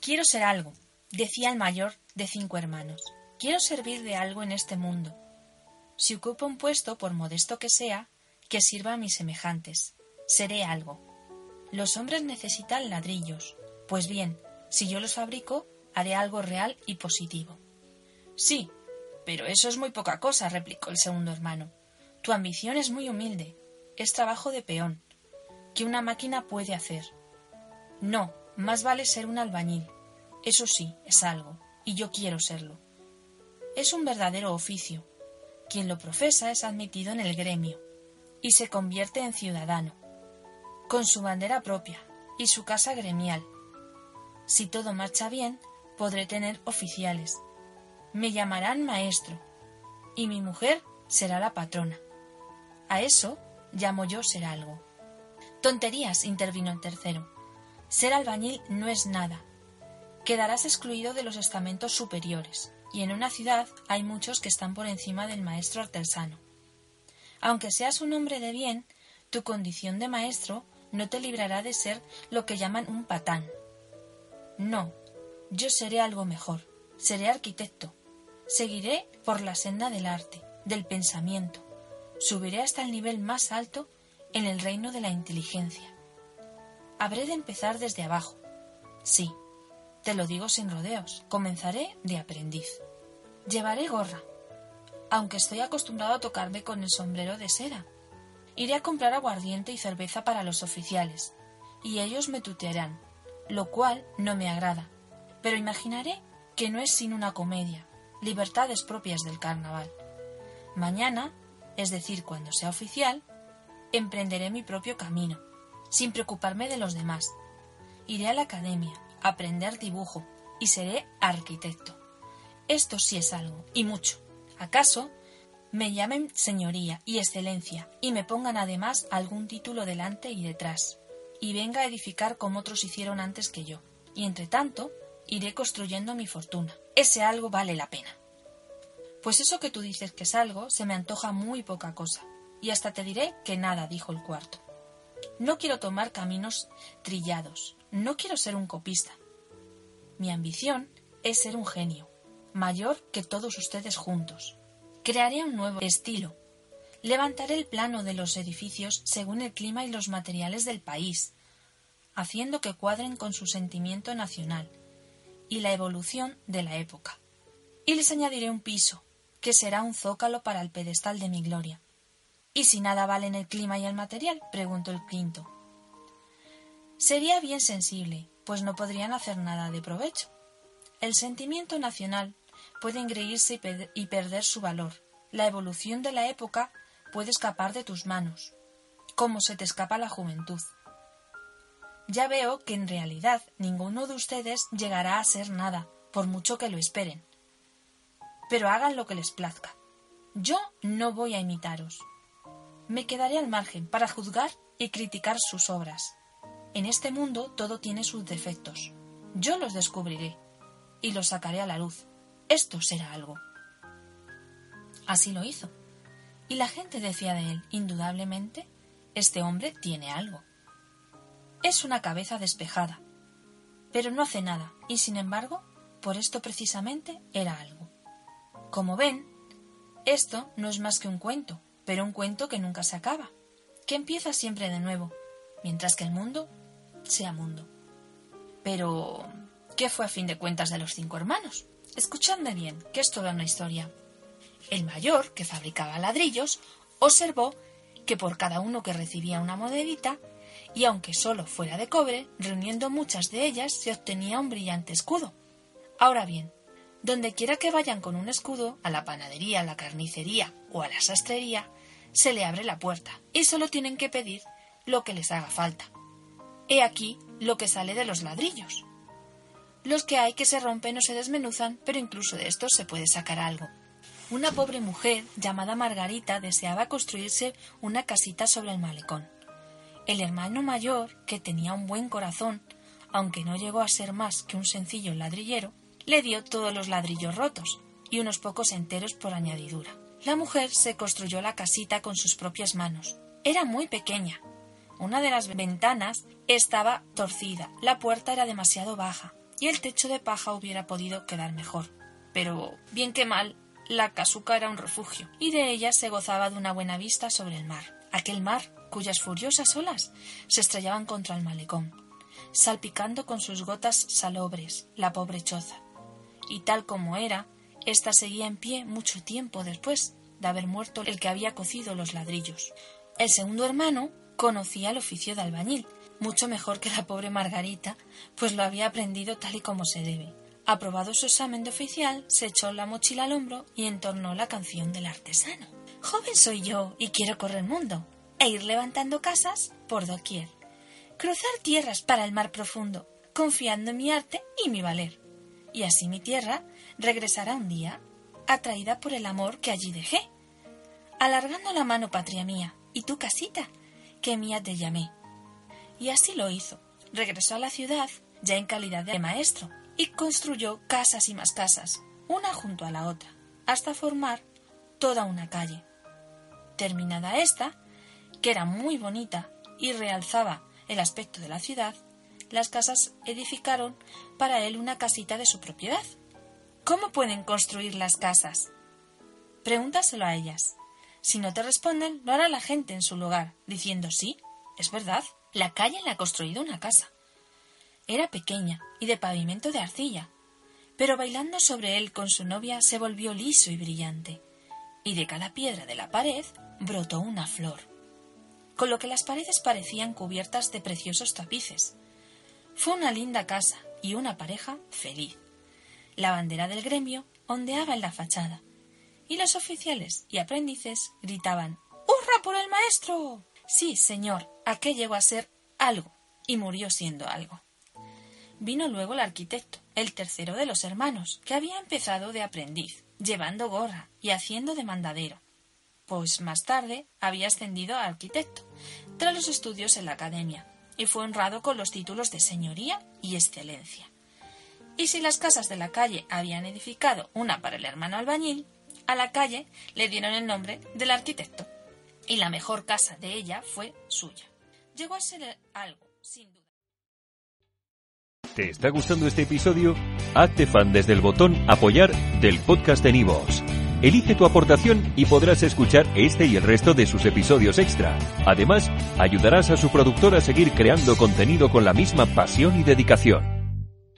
Quiero ser algo, decía el mayor de cinco hermanos. Quiero servir de algo en este mundo. Si ocupo un puesto, por modesto que sea, que sirva a mis semejantes. Seré algo. Los hombres necesitan ladrillos. Pues bien, si yo los fabrico, haré algo real y positivo. Sí, pero eso es muy poca cosa, replicó el segundo hermano. Tu ambición es muy humilde. Es trabajo de peón, que una máquina puede hacer. No, más vale ser un albañil. Eso sí, es algo, y yo quiero serlo. Es un verdadero oficio. Quien lo profesa es admitido en el gremio, y se convierte en ciudadano, con su bandera propia y su casa gremial. Si todo marcha bien, podré tener oficiales. Me llamarán maestro, y mi mujer será la patrona. A eso llamo yo ser algo. Tonterías, intervino el tercero. Ser albañil no es nada. Quedarás excluido de los estamentos superiores, y en una ciudad hay muchos que están por encima del maestro artesano. Aunque seas un hombre de bien, tu condición de maestro no te librará de ser lo que llaman un patán. No, yo seré algo mejor, seré arquitecto, seguiré por la senda del arte, del pensamiento, subiré hasta el nivel más alto en el reino de la inteligencia. Habré de empezar desde abajo. Sí, te lo digo sin rodeos, comenzaré de aprendiz. Llevaré gorra, aunque estoy acostumbrado a tocarme con el sombrero de seda. Iré a comprar aguardiente y cerveza para los oficiales, y ellos me tutearán, lo cual no me agrada, pero imaginaré que no es sino una comedia, libertades propias del carnaval. Mañana, es decir, cuando sea oficial, emprenderé mi propio camino, sin preocuparme de los demás. Iré a la academia, aprender dibujo, y seré arquitecto. Esto sí es algo, y mucho. ¿Acaso me llamen señoría y excelencia y me pongan además algún título delante y detrás, y venga a edificar como otros hicieron antes que yo, y entre tanto iré construyendo mi fortuna. Ese algo vale la pena. Pues eso que tú dices que es algo se me antoja muy poca cosa, y hasta te diré que nada, dijo el cuarto. No quiero tomar caminos trillados, no quiero ser un copista. Mi ambición es ser un genio, mayor que todos ustedes juntos. Crearé un nuevo estilo. Levantaré el plano de los edificios según el clima y los materiales del país, haciendo que cuadren con su sentimiento nacional y la evolución de la época. Y les añadiré un piso, que será un zócalo para el pedestal de mi gloria. ¿Y si nada valen el clima y el material? preguntó el quinto. Sería bien sensible, pues no podrían hacer nada de provecho. El sentimiento nacional puede engreírse y, y perder su valor. La evolución de la época puede escapar de tus manos, como se te escapa la juventud. Ya veo que en realidad ninguno de ustedes llegará a ser nada, por mucho que lo esperen. Pero hagan lo que les plazca. Yo no voy a imitaros. Me quedaré al margen para juzgar y criticar sus obras. En este mundo todo tiene sus defectos. Yo los descubriré y los sacaré a la luz. Esto será algo. Así lo hizo. Y la gente decía de él, indudablemente, este hombre tiene algo. Es una cabeza despejada, pero no hace nada, y sin embargo, por esto precisamente era algo. Como ven, esto no es más que un cuento, pero un cuento que nunca se acaba, que empieza siempre de nuevo, mientras que el mundo sea mundo. Pero, ¿qué fue a fin de cuentas de los cinco hermanos? Escuchadme bien, que es toda una historia. El mayor, que fabricaba ladrillos, observó que por cada uno que recibía una monedita, y aunque solo fuera de cobre, reuniendo muchas de ellas se obtenía un brillante escudo. Ahora bien, donde quiera que vayan con un escudo, a la panadería, a la carnicería o a la sastrería, se le abre la puerta y solo tienen que pedir lo que les haga falta. He aquí lo que sale de los ladrillos. Los que hay que se rompen o se desmenuzan, pero incluso de estos se puede sacar algo. Una pobre mujer llamada Margarita deseaba construirse una casita sobre el malecón. El hermano mayor, que tenía un buen corazón, aunque no llegó a ser más que un sencillo ladrillero, le dio todos los ladrillos rotos y unos pocos enteros por añadidura. La mujer se construyó la casita con sus propias manos. Era muy pequeña. Una de las ventanas estaba torcida, la puerta era demasiado baja, y el techo de paja hubiera podido quedar mejor. Pero, bien que mal, la casuca era un refugio, y de ella se gozaba de una buena vista sobre el mar. Aquel mar, cuyas furiosas olas se estrellaban contra el malecón, salpicando con sus gotas salobres la pobre choza. Y tal como era, ésta seguía en pie mucho tiempo después de haber muerto el que había cocido los ladrillos. El segundo hermano conocía el oficio de albañil, mucho mejor que la pobre Margarita, pues lo había aprendido tal y como se debe. Aprobado su examen de oficial, se echó la mochila al hombro y entornó la canción del artesano. Joven soy yo y quiero correr mundo, e ir levantando casas por doquier. Cruzar tierras para el mar profundo, confiando en mi arte y mi valer. Y así mi tierra regresará un día, atraída por el amor que allí dejé. Alargando la mano, patria mía, y tu casita, que mía te llamé. Y así lo hizo. Regresó a la ciudad, ya en calidad de maestro, y construyó casas y más casas, una junto a la otra, hasta formar toda una calle. Terminada esta, que era muy bonita y realzaba el aspecto de la ciudad, las casas edificaron para él una casita de su propiedad. ¿Cómo pueden construir las casas? Pregúntaselo a ellas. Si no te responden, lo hará la gente en su lugar, diciendo sí, es verdad, la calle le ha construido una casa. Era pequeña y de pavimento de arcilla, pero bailando sobre él con su novia se volvió liso y brillante, y de cada piedra de la pared brotó una flor, con lo que las paredes parecían cubiertas de preciosos tapices. Fue una linda casa y una pareja feliz. La bandera del gremio ondeaba en la fachada, y los oficiales y aprendices gritaban ¡Hurra por el maestro! Sí, señor, aquel llegó a ser algo, y murió siendo algo. Vino luego el arquitecto, el tercero de los hermanos, que había empezado de aprendiz, llevando gorra y haciendo de mandadero, pues más tarde había ascendido a arquitecto, tras los estudios en la academia, y fue honrado con los títulos de señoría y excelencia. Y si las casas de la calle habían edificado una para el hermano albañil, a la calle le dieron el nombre del arquitecto, y la mejor casa de ella fue suya. Llegó a ser algo, sin duda. ¿Te está gustando este episodio? Hazte fan desde el botón apoyar del podcast de Nivos. Elige tu aportación y podrás escuchar este y el resto de sus episodios extra. Además, ayudarás a su productor a seguir creando contenido con la misma pasión y dedicación.